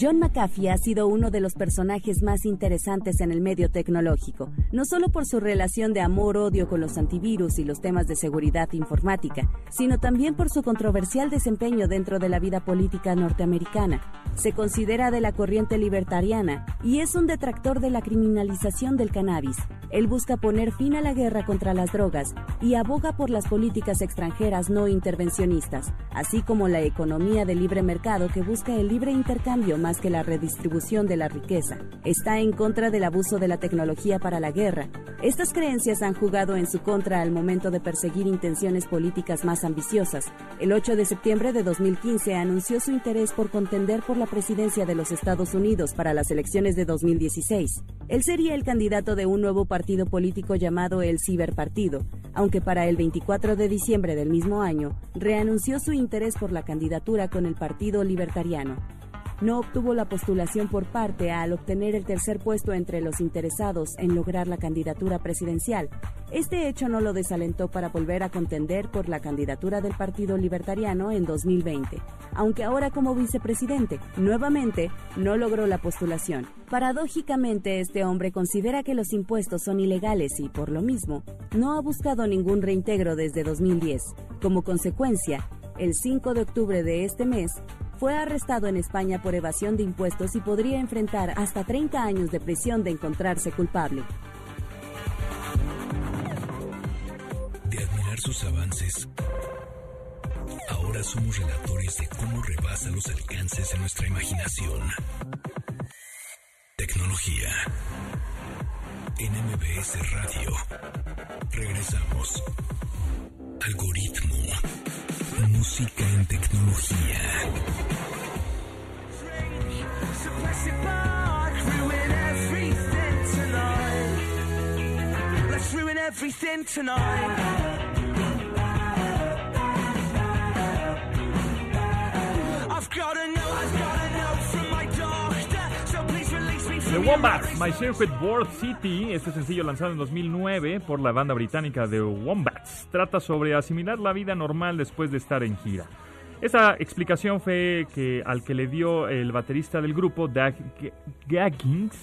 Speaker 1: John McAfee ha sido uno de los personajes más interesantes en el medio tecnológico, no solo por su relación de amor-odio con los antivirus y los temas de seguridad informática, sino también por su controversial desempeño dentro de la vida política norteamericana. Se considera de la corriente libertariana y es un detractor de la criminalización del cannabis. Él busca poner fin a la guerra contra las drogas y aboga por las políticas extranjeras no intervencionistas, así como la economía de libre mercado que busca el libre intercambio más que la redistribución de la riqueza. Está en contra del abuso de la tecnología para la guerra. Estas creencias han jugado en su contra al momento de perseguir intenciones políticas más ambiciosas. El 8 de septiembre de 2015 anunció su interés por contender por la presidencia de los Estados Unidos para las elecciones de 2016. Él sería el candidato de un nuevo partido político llamado el Ciberpartido, aunque para el 24 de diciembre del mismo año reanunció su interés por la candidatura con el Partido Libertariano. No obtuvo la postulación por parte al obtener el tercer puesto entre los interesados en lograr la candidatura presidencial. Este hecho no lo desalentó para volver a contender por la candidatura del Partido Libertariano en 2020, aunque ahora como vicepresidente, nuevamente no logró la postulación. Paradójicamente, este hombre considera que los impuestos son ilegales y, por lo mismo, no ha buscado ningún reintegro desde 2010. Como consecuencia, el 5 de octubre de este mes, fue arrestado en España por evasión de impuestos y podría enfrentar hasta 30 años de prisión de encontrarse culpable.
Speaker 2: De admirar sus avances, ahora somos relatores de cómo rebasa los alcances de nuestra imaginación. Tecnología. En MBS Radio. Regresamos. Algoritmo. Música en tecnología.
Speaker 3: The Wombats. My Circuit World City, este sencillo lanzado en 2009 por la banda británica The Wombats, trata sobre asimilar la vida normal después de estar en gira. Esa explicación fue que al que le dio el baterista del grupo, Doug Gaggins,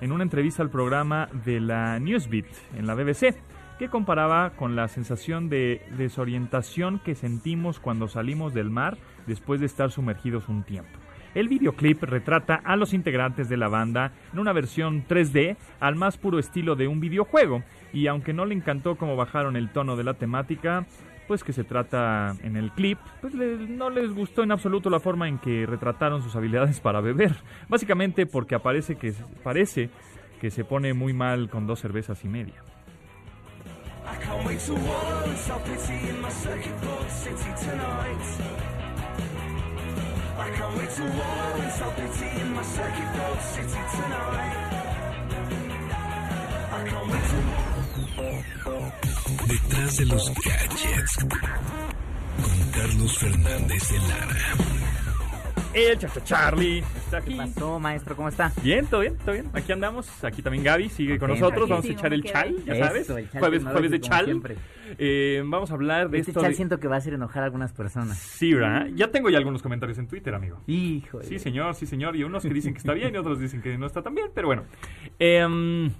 Speaker 3: en una entrevista al programa de la Newsbeat en la BBC, que comparaba con la sensación de desorientación que sentimos cuando salimos del mar después de estar sumergidos un tiempo. El videoclip retrata a los integrantes de la banda en una versión 3D al más puro estilo de un videojuego, y aunque no le encantó cómo bajaron el tono de la temática, pues que se trata en el clip, pues no les gustó en absoluto la forma en que retrataron sus habilidades para beber, básicamente porque aparece que, parece que se pone muy mal con dos cervezas y media.
Speaker 7: I can't wait to wallow in self-pity in my circuit board city tonight. I can't wait
Speaker 2: Detrás de los gadgets. Con Carlos Fernández de Lara.
Speaker 3: El Chacha Charlie está
Speaker 8: ¿Qué
Speaker 3: aquí.
Speaker 8: pasó, maestro? ¿Cómo está?
Speaker 3: Bien, todo bien, todo bien. Aquí andamos. Aquí también Gaby sigue con nosotros. Vamos a
Speaker 6: aquí.
Speaker 3: echar el chal, ya
Speaker 8: Eso,
Speaker 3: sabes.
Speaker 8: el chal
Speaker 3: Jueves, de chal. Eh, vamos a hablar de
Speaker 8: Este
Speaker 3: esto.
Speaker 8: chal
Speaker 3: de-
Speaker 8: siento que va a hacer enojar a algunas personas.
Speaker 3: Sí, ¿verdad? Ya tengo ya algunos comentarios en Twitter, amigo.
Speaker 8: Hijo.
Speaker 3: Sí, señor, sí, señor. Y unos que dicen que está bien y otros dicen que no está tan bien, pero bueno. Em,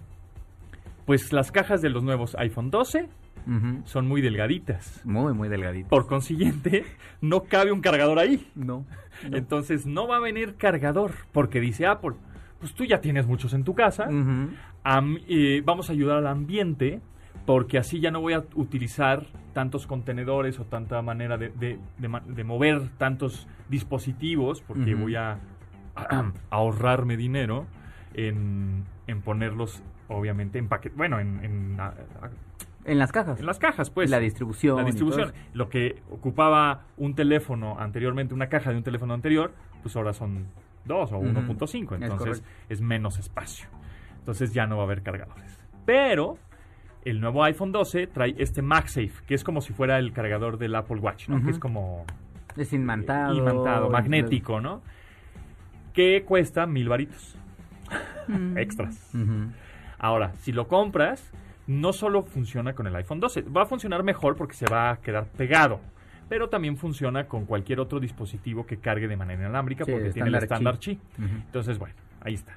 Speaker 3: pues las cajas de los nuevos iPhone 12 Son muy delgaditas.
Speaker 8: Muy, muy delgadito.
Speaker 3: Por consiguiente, no cabe un cargador ahí.
Speaker 8: No.
Speaker 3: Entonces no va a venir cargador, porque dice Apple, pues tú ya tienes muchos en tu casa, am- eh, vamos a ayudar al ambiente, porque así ya no voy a utilizar tantos contenedores o tanta manera de, de- de ma- de mover tantos dispositivos, porque voy a, a ahorrarme dinero en, en ponerlos, obviamente, en paquete, bueno, en, en, a- a-
Speaker 8: En las cajas.
Speaker 3: en las cajas, pues.
Speaker 8: la distribución.
Speaker 3: La distribución. Lo que ocupaba un teléfono anteriormente, una caja de un teléfono anterior, pues ahora son 2 o
Speaker 8: Ujú.
Speaker 3: 1.5.
Speaker 8: Es
Speaker 3: Entonces
Speaker 8: correcto.
Speaker 3: es menos espacio. Entonces ya no va a haber cargadores. Pero el nuevo iPhone 12 trae este MagSafe, que es como si fuera el cargador del Apple Watch, ¿no? Que es como
Speaker 8: Es imantado.
Speaker 3: imantado, magnético, ¿no? Que cuesta mil varitos
Speaker 6: Mm.
Speaker 3: extras. Ahora, si lo compras, no solo funciona con el iPhone 12, va a funcionar mejor porque se va a quedar pegado, pero también funciona con cualquier otro dispositivo que cargue de manera inalámrica
Speaker 8: Sí,
Speaker 3: porque tiene el
Speaker 8: estándar. Ujú.
Speaker 3: Entonces, bueno, ahí está.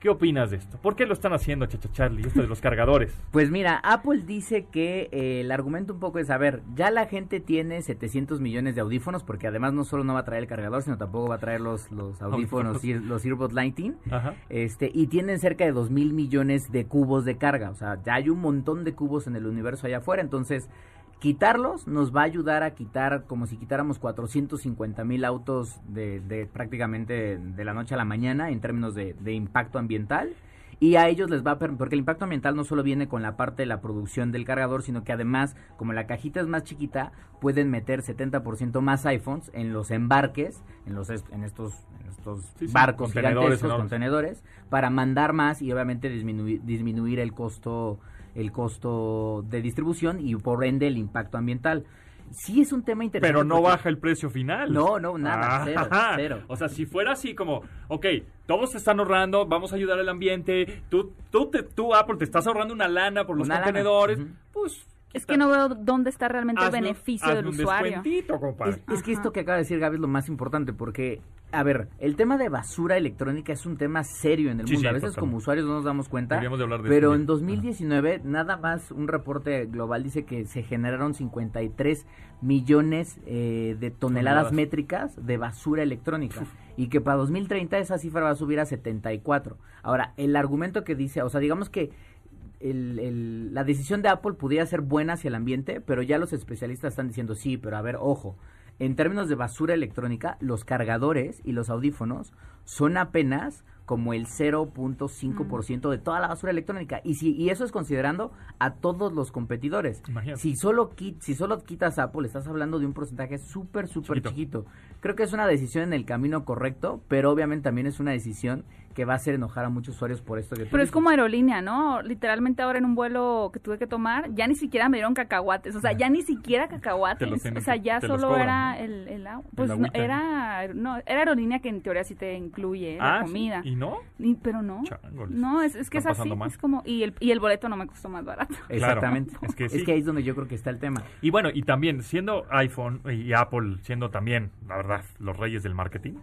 Speaker 3: ¿Qué opinas de esto? ¿Por qué lo están haciendo, Chacha Charlie, esto de los cargadores?
Speaker 8: Pues mira, Apple dice que eh, el argumento un poco es, a ver, ya la gente tiene 700 millones de audífonos, porque además no solo no va a traer el cargador, sino tampoco va a traer los, los audífonos, y los Earbud Lighting.
Speaker 3: Ajá.
Speaker 8: Este, y tienen cerca de 2 mil millones de cubos de carga. O sea, ya hay un montón de cubos en el universo allá afuera. Entonces, quitarlos nos va a ayudar a quitar, como si quitáramos 450 mil autos de, de prácticamente de la noche a la mañana en términos de, de impacto ambiental. Y a ellos les va a porque el impacto ambiental no solo viene con la parte de la producción del cargador, sino que además, como la cajita es más chiquita, pueden meter 70% más iPhones en los embarques, en los en estos, en estos
Speaker 3: Sí, sí,
Speaker 8: barcos
Speaker 3: contenedores
Speaker 8: gigantescos,
Speaker 3: enormes.
Speaker 8: contenedores, para mandar más y obviamente disminuir, disminuir el costo el costo de distribución y por ende el impacto ambiental. Sí es un tema interesante.
Speaker 3: Pero no
Speaker 8: porque-
Speaker 3: baja el precio final.
Speaker 8: No, no, nada, cero,
Speaker 3: Ajá.
Speaker 8: cero.
Speaker 3: O sea, si fuera así como, ok, todos se están ahorrando, vamos a ayudar al ambiente, tú, tú, te- tú Apple, te estás ahorrando una lana por los
Speaker 8: Una
Speaker 3: contenedores, pues...
Speaker 6: Es que no veo dónde está realmente el
Speaker 3: hazme
Speaker 6: beneficio
Speaker 3: hazme
Speaker 6: del
Speaker 3: un
Speaker 6: usuario.
Speaker 3: descuentito, compadre.
Speaker 8: Es, es que esto que acaba de decir Gaby es lo más importante porque, a ver, el tema de basura electrónica es un tema serio en el
Speaker 3: Sí,
Speaker 8: mundo.
Speaker 3: sí,
Speaker 8: a veces
Speaker 3: totalmente.
Speaker 8: como usuarios no nos damos cuenta.
Speaker 3: Deberíamos de hablar de
Speaker 8: pero en
Speaker 3: bien.
Speaker 8: 2019, nada más un reporte global dice que se generaron 53 millones eh, de toneladas,
Speaker 3: Toneladas.
Speaker 8: métricas de basura electrónica. Y que para 2030 esa cifra va a subir a 74. Ahora, el argumento que dice, o sea, digamos que el- el- la decisión de Apple pudiera ser buena hacia el ambiente, pero ya los especialistas están diciendo sí, pero a ver, ojo, en términos de basura electrónica, los cargadores y los audífonos son apenas como el 0.5% de toda la basura electrónica. Y, si, y eso es considerando a todos los competidores.
Speaker 3: Imagínate.
Speaker 8: Si solo, si solo quitas Apple, estás hablando de un porcentaje súper, súper
Speaker 3: Chiquito.
Speaker 8: chiquito. Creo que es una decisión en el camino correcto, pero obviamente también es una decisión que va a hacer enojar a muchos usuarios por esto que tú
Speaker 6: Pero es como aerolínea, ¿no? Literalmente ahora en un vuelo que tuve que tomar, ya ni siquiera me dieron cacahuates. O sea, ya ni siquiera
Speaker 3: Te
Speaker 6: cacahuates. O sea,
Speaker 3: que-
Speaker 6: ya solo
Speaker 3: cobran,
Speaker 6: era
Speaker 3: ¿no?
Speaker 6: el, el agua. Pues no, era, no, era aerolínea que en teoría sí te incluye la
Speaker 3: Ah, ¿sí?
Speaker 6: comida.
Speaker 3: ¿Y no?
Speaker 6: Y- pero no.
Speaker 3: Changoles.
Speaker 6: No, es, es que es así. Es como, y el, y el boleto no me costó más barato.
Speaker 8: Exactamente.
Speaker 3: Claro, es que sí.
Speaker 8: es que ahí es donde yo creo que está el tema.
Speaker 3: Y bueno, y también siendo iPhone y Apple siendo también, la verdad, los reyes del marketing,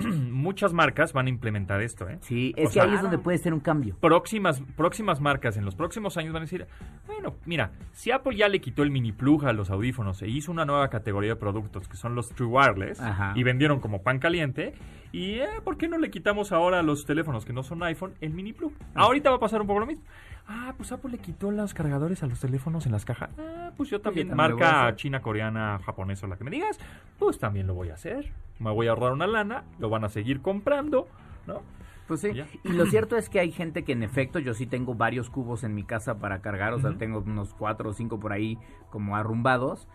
Speaker 3: muchas marcas van a implementar esto, ¿eh?
Speaker 8: Sí,
Speaker 3: O
Speaker 8: es que
Speaker 3: sea,
Speaker 8: ahí es donde puede ser un cambio.
Speaker 3: próximas, próximas marcas en los próximos años van a decir, bueno, mira, si Apple ya le quitó el mini plug a los audífonos e hizo una nueva categoría de productos que son los True Wireless
Speaker 8: Ajá.
Speaker 3: y vendieron como pan caliente, y eh, ¿por qué no le quitamos ahora a los teléfonos que no son iPhone el mini plug? Ahorita va a pasar un poco lo mismo. Ah, pues Apple le quitó los cargadores a los teléfonos en las cajas. Ah, pues yo también,
Speaker 8: yo
Speaker 3: marca china, coreana, japonesa, la que me digas, pues también lo voy a hacer. Me voy a ahorrar una lana, lo van a seguir comprando, ¿no?
Speaker 8: Pues sí.
Speaker 3: Ya.
Speaker 8: Y lo cierto es que hay gente que en efecto, yo sí tengo varios cubos en mi casa para cargar, o sea, tengo unos cuatro o cinco por ahí como arrumbados.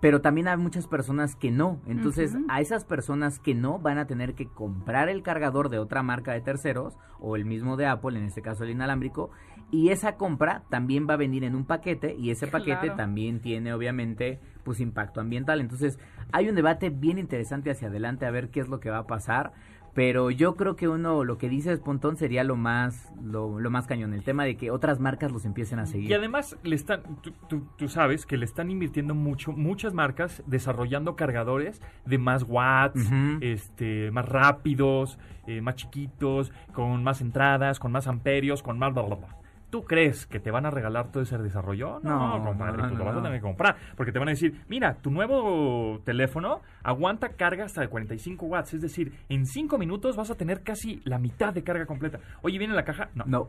Speaker 8: pero también hay muchas personas que no. Entonces, a esas personas que no van a tener que comprar el cargador de otra marca de terceros o el mismo de Apple, en este caso el inalámbrico, y esa compra también va a venir en un paquete y ese paquete
Speaker 6: Claro.
Speaker 8: también tiene obviamente pues impacto ambiental. Entonces, hay un debate bien interesante hacia adelante a ver qué es lo que va a pasar. Pero yo creo que uno, lo que dice Pontón sería lo más, lo, lo más cañón, el tema de que otras marcas los empiecen a seguir.
Speaker 3: Y además le están, tú, tú- tú sabes que le están invirtiendo mucho, muchas marcas desarrollando cargadores de más watts, este, más rápidos, eh, más chiquitos, con más entradas, con más amperios, con más bla bla bla. ¿Tú crees que te van a regalar todo ese desarrollo? No,
Speaker 8: No,
Speaker 3: compadre,
Speaker 8: no,
Speaker 3: pues lo
Speaker 8: no,
Speaker 3: vas a tener que comprar. Porque te van a decir, mira, tu nuevo teléfono aguanta carga hasta de 45 watts. Es decir, en 5 minutos vas a tener casi la mitad de carga completa. Oye, ¿viene la caja? No.
Speaker 8: No.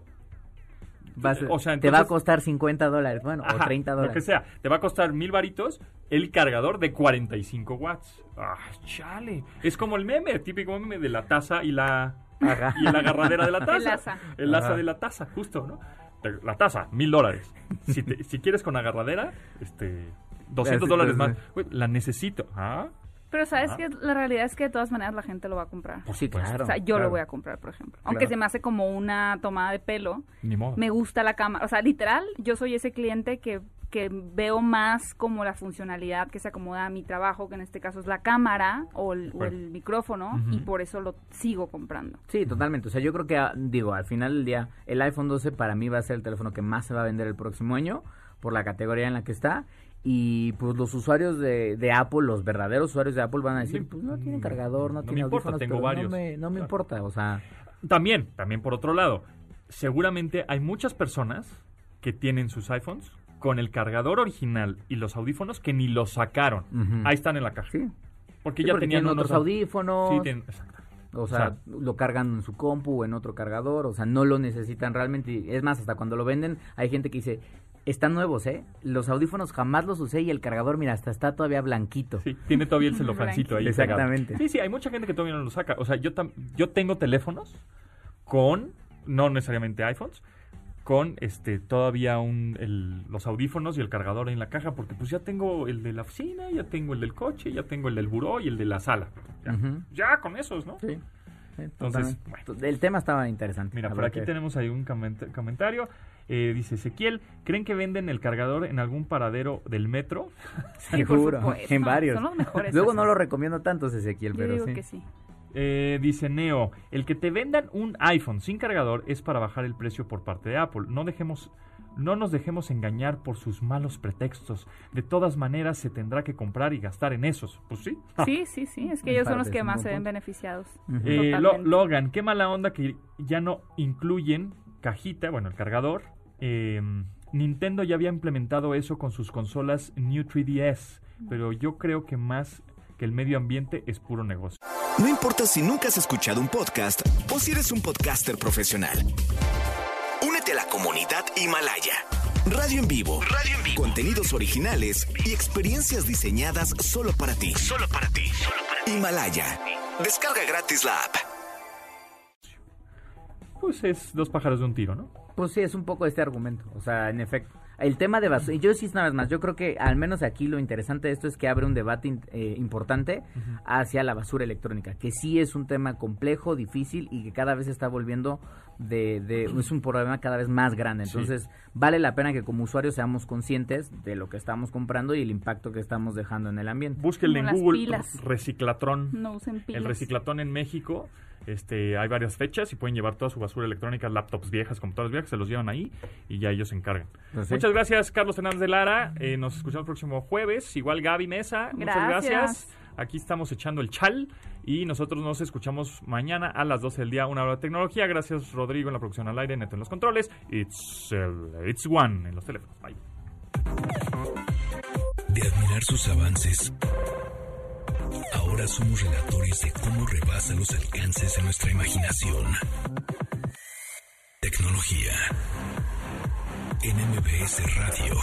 Speaker 8: Vas-
Speaker 3: O sea,
Speaker 8: te va a
Speaker 3: entonces-
Speaker 8: costar 50 dólares, bueno, o
Speaker 3: Ajá,
Speaker 8: 30
Speaker 3: Lo
Speaker 8: dólares.
Speaker 3: que sea. Te va a costar mil varitos el cargador de 45 watts. ¡Ah, chale! Es como el meme, el típico meme de la taza y la, y la agarradera de la taza.
Speaker 6: El asa.
Speaker 3: El asa de la taza, justo, ¿no? Te- La taza, mil dólares. Si, te- si quieres con agarradera, este... 200
Speaker 8: Así,
Speaker 3: dólares más. La necesito. ¿Ah?
Speaker 6: Pero sabes
Speaker 3: Ah.
Speaker 6: que la realidad es que de todas maneras la gente lo va a comprar.
Speaker 3: Por
Speaker 8: Sí, claro.
Speaker 6: O sea, yo
Speaker 8: claro.
Speaker 6: lo voy a comprar, por ejemplo. Aunque
Speaker 8: Claro.
Speaker 6: se me hace como una tomada de pelo,
Speaker 3: Ni modo.
Speaker 6: me gusta la cámara. O sea, literal, yo soy ese cliente que, que veo más como la funcionalidad que se acomoda a mi trabajo, que en este caso es la cámara o el, o
Speaker 3: Bueno.
Speaker 6: el micrófono, y por eso lo sigo comprando.
Speaker 8: Sí, totalmente. O sea, yo creo que, ah, digo, al final del día, el iPhone 12 para mí va a ser el teléfono que más se va a vender el próximo año por la categoría en la que está. Y pues los usuarios de, de Apple, los verdaderos usuarios de Apple van a decir, pues no tiene cargador, no,
Speaker 3: No
Speaker 8: tiene
Speaker 3: me importa,
Speaker 8: audífonos,
Speaker 3: tengo
Speaker 8: pero
Speaker 3: varios.
Speaker 8: no me, no me
Speaker 3: Claro.
Speaker 8: importa. O sea,
Speaker 3: También, también por otro lado, seguramente hay muchas personas que tienen sus iPhones con el cargador original y los audífonos que ni los sacaron. Ahí están en la caja.
Speaker 8: sí.
Speaker 3: Porque
Speaker 8: Sí,
Speaker 3: ya
Speaker 8: porque
Speaker 3: tenían unos
Speaker 8: otros audífonos.
Speaker 3: Sí, tienen- exacto.
Speaker 8: O sea,
Speaker 3: O sea,
Speaker 8: lo cargan en su compu o en otro cargador, o sea, no lo necesitan realmente. y Es más, hasta cuando lo venden, hay gente que dice, están nuevos, ¿eh? Los audífonos jamás los usé y el cargador, mira, hasta está todavía blanquito.
Speaker 3: Sí, tiene todavía el celofancito ahí. pegado.
Speaker 8: Exactamente.
Speaker 3: Sí, sí, hay mucha gente que todavía no lo saca. O sea, yo, tam- yo tengo teléfonos con, no necesariamente iPhones, con este todavía un, el- los audífonos y el cargador en la caja, porque pues ya tengo el de la oficina, ya tengo el del coche, ya tengo el del buró y el de la sala. Ya, con esos, ¿no?
Speaker 8: Sí.
Speaker 3: Entonces.
Speaker 8: El tema estaba interesante.
Speaker 3: Mira, por aquí
Speaker 8: que-
Speaker 3: tenemos ahí un coment- comentario. Eh, dice Ezequiel, ¿creen que venden el cargador en algún paradero del metro?
Speaker 8: Seguro, en varios.
Speaker 6: Son los mejores.
Speaker 8: Luego no lo recomiendo tanto, Ezequiel,
Speaker 6: Yo
Speaker 8: pero
Speaker 6: digo
Speaker 8: sí.
Speaker 6: que sí.
Speaker 3: Eh, dice Neo, el que te vendan un iPhone sin cargador es para bajar el precio por parte de Apple. No dejemos, no nos dejemos engañar por sus malos pretextos. De todas maneras se tendrá que comprar y gastar en esos. Pues sí.
Speaker 6: Sí, sí, sí. Es que ellos son los que más se ven beneficiados.
Speaker 3: Eh, Lo-. Logan, qué mala onda que ya no incluyen cajita, bueno, el cargador. Eh, Nintendo ya había implementado eso con sus consolas New 3DS, pero yo creo que más que el medio ambiente es puro negocio.
Speaker 2: No importa si nunca has escuchado un podcast o si eres un podcaster profesional. Únete a la comunidad Himalaya. Radio en vivo. Radio en vivo. Contenidos originales y experiencias diseñadas solo para ti. Solo para ti. Himalaya. Descarga gratis la app.
Speaker 3: Pues es dos pájaros de un tiro, ¿no?
Speaker 8: Pues sí, es un poco este argumento. O sea, en efecto. El tema de basura. Yo sí, una vez más, yo creo que al menos aquí lo interesante de esto es que abre un debate eh, importante hacia la basura electrónica. Que sí es un tema complejo, difícil y que cada vez se está volviendo de. de es un problema cada vez más grande.
Speaker 3: Sí.
Speaker 8: Entonces, vale la pena que como usuarios seamos conscientes de lo que estamos comprando y el impacto que estamos dejando en el ambiente.
Speaker 3: Búsquenle en Google
Speaker 6: pilas.
Speaker 3: Reciclatron.
Speaker 6: No usen pilas.
Speaker 3: El reciclatón en México, este, hay varias fechas y pueden llevar toda su basura electrónica, laptops viejas, computadoras viejas, se los llevan ahí y ya ellos se encargan.
Speaker 8: Pues sí.
Speaker 3: Muchas gracias, Carlos Fernández de Lara. Eh, nos escuchamos el próximo jueves. Igual Gaby Mesa, muchas Gracias. Aquí estamos echando el chal y nosotros nos escuchamos mañana a las 12 del día, una hora de tecnología. Gracias, Rodrigo, en la producción al aire, Neto en los controles. It's, el- it's One en los teléfonos. Bye.
Speaker 2: De admirar sus avances, ahora somos relatores de cómo rebasa los alcances de nuestra imaginación. Tecnología. En MBS Radio.